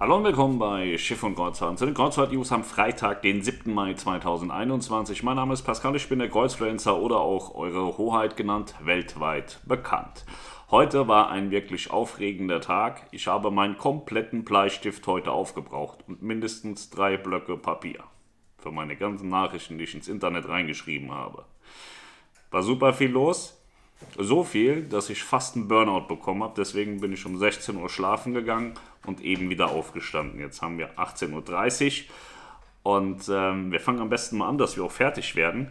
Hallo und willkommen bei Schiff und Kreuzfahrt. Zu den Kreuzfahrt-News am Freitag, den 7. Mai 2021. Mein Name ist Pascal, ich bin der Kreuzfluencer oder auch Eure Hoheit genannt, weltweit bekannt. Heute war ein wirklich aufregender Tag. Ich habe meinen kompletten Bleistift heute aufgebraucht und mindestens drei Blöcke Papier für meine ganzen Nachrichten, die ich ins Internet reingeschrieben habe. War super viel los. So viel, dass ich fast einen Burnout bekommen habe. Deswegen bin ich um 16 Uhr schlafen gegangen und eben wieder aufgestanden. Jetzt haben wir 18.30 Uhr und ähm, wir fangen am besten mal an, dass wir auch fertig werden.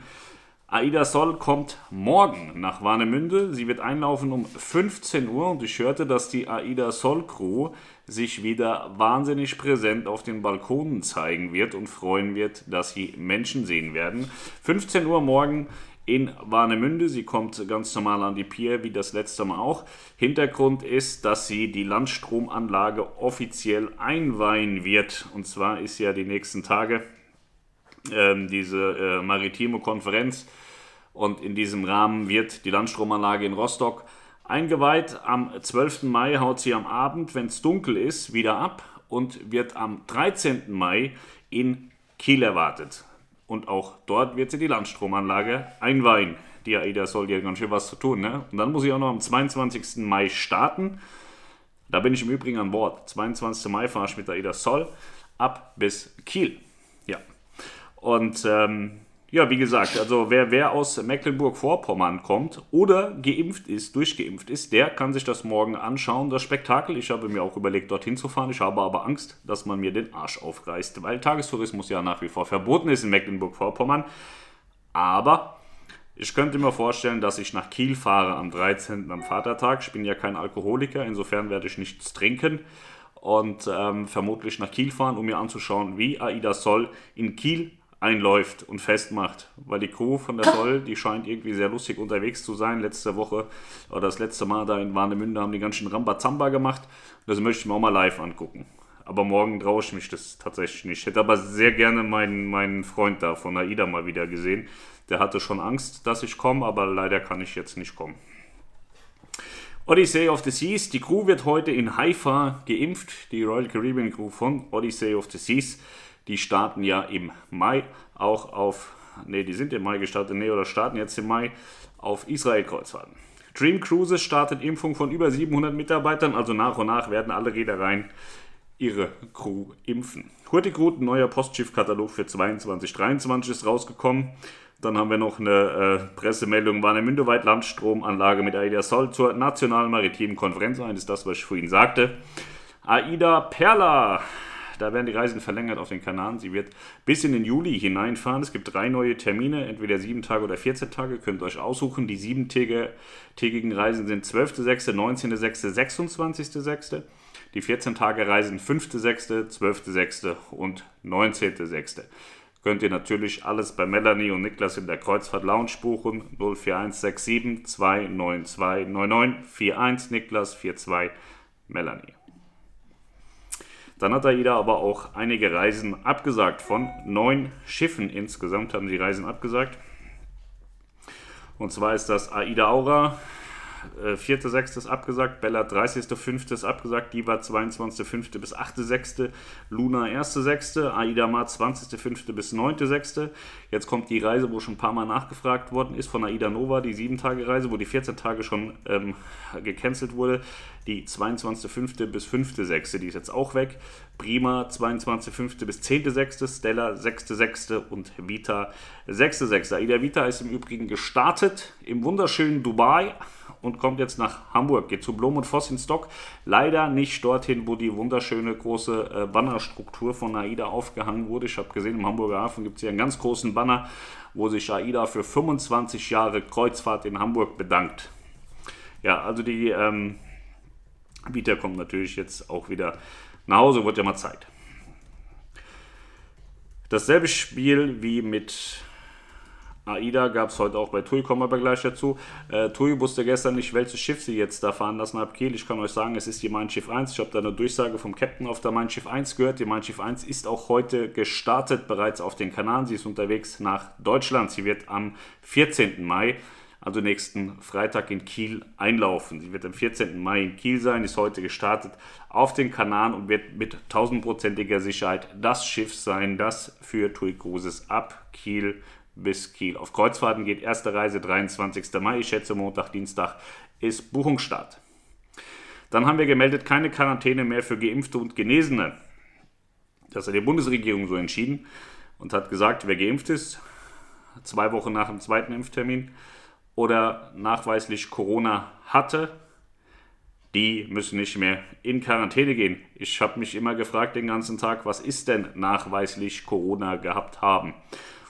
Aida Sol kommt morgen nach Warnemünde. Sie wird einlaufen um 15 Uhr und ich hörte, dass die Aida Sol Crew sich wieder wahnsinnig präsent auf den Balkonen zeigen wird und freuen wird, dass sie Menschen sehen werden. 15 Uhr morgen in Warnemünde. Sie kommt ganz normal an die Pier, wie das letzte Mal auch. Hintergrund ist, dass sie die Landstromanlage offiziell einweihen wird. Und zwar ist ja die nächsten Tage ähm, diese äh, maritime Konferenz. Und in diesem Rahmen wird die Landstromanlage in Rostock eingeweiht. Am 12. Mai haut sie am Abend, wenn es dunkel ist, wieder ab und wird am 13. Mai in Kiel erwartet. Und auch dort wird sie die Landstromanlage einweihen. Die AIDA soll ja ganz schön was zu tun. Ne? Und dann muss ich auch noch am 22. Mai starten. Da bin ich im Übrigen an Bord. 22. Mai fahre ich mit der AIDA Sol ab bis Kiel. Ja. Und ähm, ja, wie gesagt, also wer, wer aus Mecklenburg-Vorpommern kommt oder geimpft ist, durchgeimpft ist, der kann sich das morgen anschauen, das Spektakel. Ich habe mir auch überlegt, dorthin zu fahren. Ich habe aber Angst, dass man mir den Arsch aufreißt, weil Tagestourismus ja nach wie vor verboten ist in Mecklenburg-Vorpommern. Aber ich könnte mir vorstellen, dass ich nach Kiel fahre am 13. am Vatertag. Ich bin ja kein Alkoholiker, insofern werde ich nichts trinken und ähm, vermutlich nach Kiel fahren, um mir anzuschauen, wie AIDA Soll in Kiel einläuft und festmacht. Weil die Crew von der Soll, die scheint irgendwie sehr lustig unterwegs zu sein. Letzte Woche oder das letzte Mal da in Warnemünde haben die ganz schön Rambazamba gemacht. Das möchte ich mir auch mal live angucken. Aber morgen traue ich mich das tatsächlich nicht. Ich hätte aber sehr gerne meinen, meinen Freund da von AIDA mal wieder gesehen. Der hatte schon Angst, dass ich komme, aber leider kann ich jetzt nicht kommen. Odyssey of the Seas. Die Crew wird heute in Haifa geimpft. Die Royal Caribbean Crew von Odyssey of the Seas. Die starten ja im Mai auch auf, ne, die sind im Mai gestartet, ne, oder starten jetzt im Mai auf Israel-Kreuzfahrten. Dream Cruises startet Impfung von über 700 Mitarbeitern, also nach und nach werden alle Reedereien ihre Crew impfen. Hurtigruten, neuer Postschiffkatalog für 22, 23 ist rausgekommen. Dann haben wir noch eine äh, Pressemeldung, war eine Mündeweit Landstromanlage mit AIDA Sol zur Nationalen Maritimen Konferenz. Ein ist das, was ich vorhin sagte. AIDA Perla da werden die Reisen verlängert auf den Kanaren. Sie wird bis in den Juli hineinfahren. Es gibt drei neue Termine, entweder sieben Tage oder 14 Tage. Könnt ihr euch aussuchen. Die siebentägigen Reisen sind 12.06., 19.06., 26.06. Die 14 Tage Reisen 5.06., 12.06. und 19.06. Könnt ihr natürlich alles bei Melanie und Niklas in der Kreuzfahrt Lounge buchen. 04167 292 9941 Niklas 42 Melanie. Dann hat AIDA aber auch einige Reisen abgesagt. Von neun Schiffen insgesamt haben sie Reisen abgesagt. Und zwar ist das AIDA Aura, 4.6. ist abgesagt, Bella 30.5. ist abgesagt, Diva 22.5. bis 8.6., Luna 1.6., Aida Mar 20.5. bis 9.6. Jetzt kommt die Reise, wo schon ein paar Mal nachgefragt worden ist, von Aida Nova, die 7-Tage-Reise, wo die 14 Tage schon ähm, gecancelt wurde. Die 22.5. bis 5.6., die ist jetzt auch weg. Prima 22.5. bis 10.6., Stella 6.6. und Vita 6.6. Aida Vita ist im Übrigen gestartet im wunderschönen Dubai und kommt jetzt nach Hamburg, geht zu Blom und Voss in Stock. Leider nicht dorthin, wo die wunderschöne große äh, Bannerstruktur von AIDA aufgehangen wurde. Ich habe gesehen, im Hamburger Hafen gibt es hier einen ganz großen Banner, wo sich AIDA für 25 Jahre Kreuzfahrt in Hamburg bedankt. Ja, also die ähm, Vita kommt natürlich jetzt auch wieder nach Hause, wird ja mal Zeit. Dasselbe Spiel wie mit AIDA gab es heute auch bei TUI, kommen wir aber gleich dazu. Äh, TUI wusste gestern nicht, welches Schiff sie jetzt da fahren lassen ab Kiel. Ich kann euch sagen, es ist die Mein Schiff 1. Ich habe da eine Durchsage vom Captain auf der Mein Schiff 1 gehört. Die Mein Schiff 1 ist auch heute gestartet, bereits auf den Kanaren. Sie ist unterwegs nach Deutschland. Sie wird am 14. Mai also nächsten Freitag in Kiel einlaufen. Sie wird am 14. Mai in Kiel sein, ist heute gestartet auf den Kanal und wird mit tausendprozentiger Sicherheit das Schiff sein, das für TUI Cruises ab Kiel bis Kiel. Auf Kreuzfahrten geht erste Reise 23. Mai, ich schätze Montag, Dienstag ist Buchungsstart. Dann haben wir gemeldet, keine Quarantäne mehr für Geimpfte und Genesene. Das hat die Bundesregierung so entschieden und hat gesagt, wer geimpft ist, zwei Wochen nach dem zweiten Impftermin oder nachweislich Corona hatte, die müssen nicht mehr in Quarantäne gehen. Ich habe mich immer gefragt den ganzen Tag, was ist denn nachweislich Corona gehabt haben?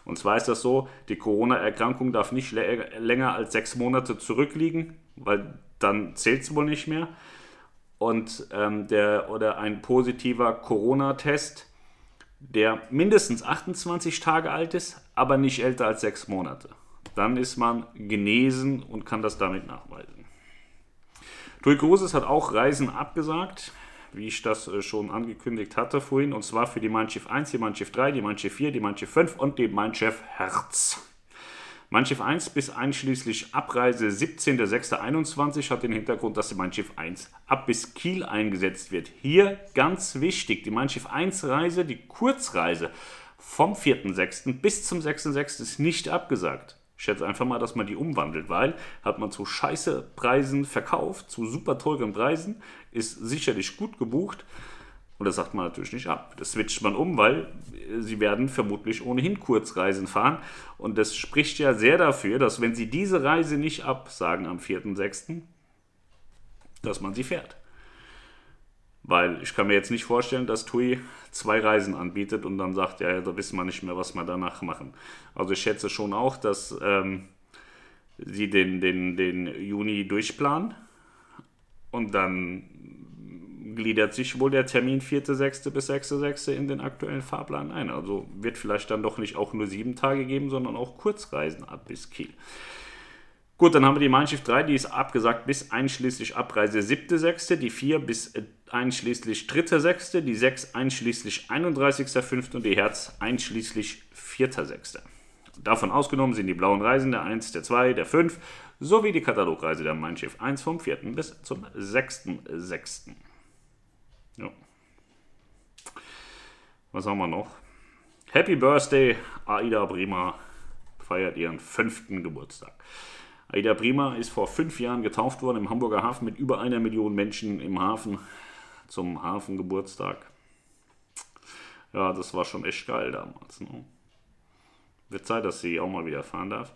Und zwar ist das so, die Corona-Erkrankung darf nicht länger als sechs Monate zurückliegen, weil dann zählt es wohl nicht mehr. Und ähm, der oder ein positiver Corona-Test, der mindestens 28 Tage alt ist, aber nicht älter als sechs Monate. Dann ist man genesen und kann das damit nachweisen. TUI Cruises hat auch Reisen abgesagt wie ich das äh, schon angekündigt hatte vorhin, und zwar für die Mein Schiff 1, die Mein Schiff 3, die Mein Schiff 4, die Mein Schiff 5 und die Mein Schiff Herz. Mein Schiff 1 bis einschließlich Abreise 17.06.21 hat den Hintergrund, dass die Mein Schiff 1 ab bis Kiel eingesetzt wird. Hier ganz wichtig, die Mein Schiff 1 Reise, die Kurzreise vom 4.06. bis zum 6.06. ist nicht abgesagt. Ich schätze einfach mal, dass man die umwandelt, weil hat man zu scheiße Preisen verkauft, zu super teuren Preisen, ist sicherlich gut gebucht und das sagt man natürlich nicht ab. Das switcht man um, weil sie werden vermutlich ohnehin Kurzreisen fahren und das spricht ja sehr dafür, dass wenn sie diese Reise nicht absagen am 4.6., dass man sie fährt. Weil ich kann mir jetzt nicht vorstellen, dass TUI zwei Reisen anbietet und dann sagt, ja, da wissen wir nicht mehr, was wir danach machen. Also ich schätze schon auch, dass ähm, sie den, den, den Juni durchplanen und dann gliedert sich wohl der Termin 4.6. bis 6.6. in den aktuellen Fahrplan ein. Also wird vielleicht dann doch nicht auch nur sieben Tage geben, sondern auch Kurzreisen ab bis Kiel. Gut, dann haben wir die Mein Schiff 3, die ist abgesagt bis einschließlich Abreise 7.6., die 4 bis einschließlich 3.6., die 6 einschließlich 31.5. und die Herz einschließlich 4.6. Davon ausgenommen sind die blauen Reisen der 1, der 2, der 5 sowie die Katalogreise der Mein Schiff 1 vom 4. bis zum 6.6. Ja. Was haben wir noch? Happy Birthday, Aida Brima feiert ihren fünften Geburtstag. Aida Prima ist vor fünf Jahren getauft worden im Hamburger Hafen mit über einer Million Menschen im Hafen zum Hafengeburtstag. Ja, das war schon echt geil damals. Ne? Wird Zeit, dass sie auch mal wieder fahren darf.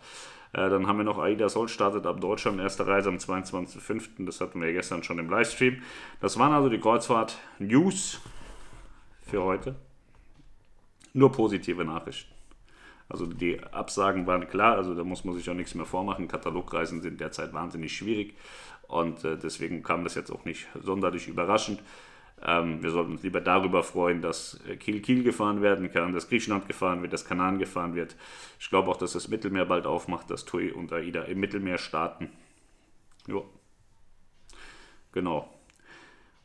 Äh, dann haben wir noch Aida Sol startet ab Deutschland, erste Reise am 22.05. Das hatten wir gestern schon im Livestream. Das waren also die Kreuzfahrt-News für heute. Nur positive Nachrichten. Also die Absagen waren klar, also da muss man sich auch nichts mehr vormachen. Katalogreisen sind derzeit wahnsinnig schwierig und äh, deswegen kam das jetzt auch nicht sonderlich überraschend. Ähm, wir sollten uns lieber darüber freuen, dass Kiel-Kiel gefahren werden kann, dass Griechenland gefahren wird, dass Kanaren gefahren wird. Ich glaube auch, dass das Mittelmeer bald aufmacht, dass TUI und AIDA im Mittelmeer starten. Ja. Genau.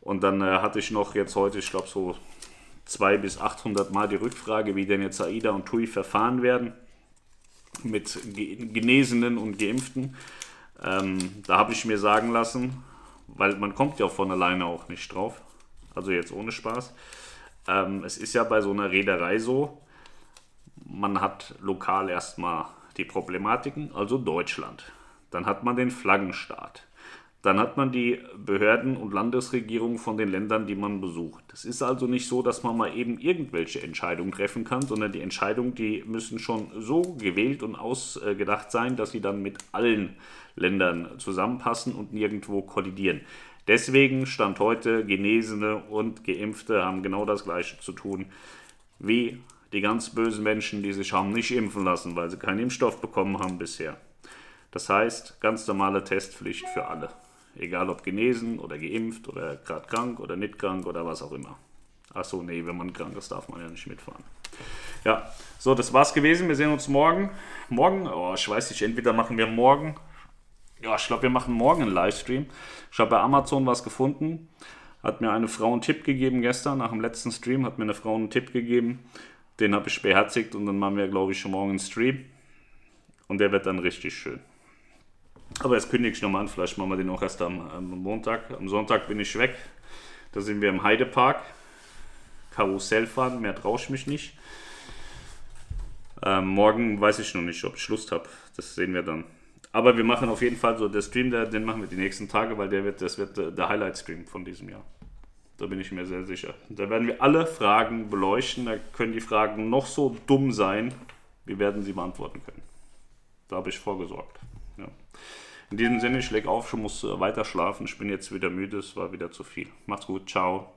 Und dann äh, hatte ich noch jetzt heute, ich glaube so 200 bis 800 Mal die Rückfrage, wie denn jetzt AIDA und TUI verfahren werden mit Genesenen und Geimpften. Ähm, da habe ich mir sagen lassen, weil man kommt ja von alleine auch nicht drauf, also jetzt ohne Spaß. Ähm, es ist ja bei so einer Reederei so, man hat lokal erstmal die Problematiken, also Deutschland. Dann hat man den Flaggenstaat. Dann hat man die Behörden und Landesregierungen von den Ländern, die man besucht. Es ist also nicht so, dass man mal eben irgendwelche Entscheidungen treffen kann, sondern die Entscheidungen, die müssen schon so gewählt und ausgedacht sein, dass sie dann mit allen Ländern zusammenpassen und nirgendwo kollidieren. Deswegen stand heute, Genesene und Geimpfte haben genau das Gleiche zu tun wie die ganz bösen Menschen, die sich haben nicht impfen lassen, weil sie keinen Impfstoff bekommen haben bisher. Das heißt, ganz normale Testpflicht für alle. Egal ob genesen oder geimpft oder gerade krank oder nicht krank oder was auch immer. Achso, nee, wenn man krank ist, darf man ja nicht mitfahren. Ja, so, das war's gewesen. Wir sehen uns morgen. Morgen, oh, ich weiß nicht, entweder machen wir morgen. Ja, ich glaube, wir machen morgen einen Livestream. Ich habe bei Amazon was gefunden. Hat mir eine Frau einen Tipp gegeben gestern, nach dem letzten Stream, hat mir eine Frau einen Tipp gegeben. Den habe ich beherzigt und dann machen wir, glaube ich, schon morgen einen Stream. Und der wird dann richtig schön. Aber jetzt kündige ich nochmal an, vielleicht machen wir den auch erst am, am Montag. Am Sonntag bin ich weg. Da sind wir im Heidepark. Karussell fahren, mehr traue ich mich nicht. Ähm, morgen weiß ich noch nicht, ob ich Lust habe. Das sehen wir dann. Aber wir machen auf jeden Fall so, der Stream, der, den machen wir die nächsten Tage, weil der wird, das wird der Highlight-Stream von diesem Jahr. Da bin ich mir sehr sicher. Da werden wir alle Fragen beleuchten. Da können die Fragen noch so dumm sein. Wir werden sie beantworten können. Da habe ich vorgesorgt. Ja. In diesem Sinne, ich lege auf, ich muss äh, weiter schlafen. Ich bin jetzt wieder müde, es war wieder zu viel. Macht's gut, ciao.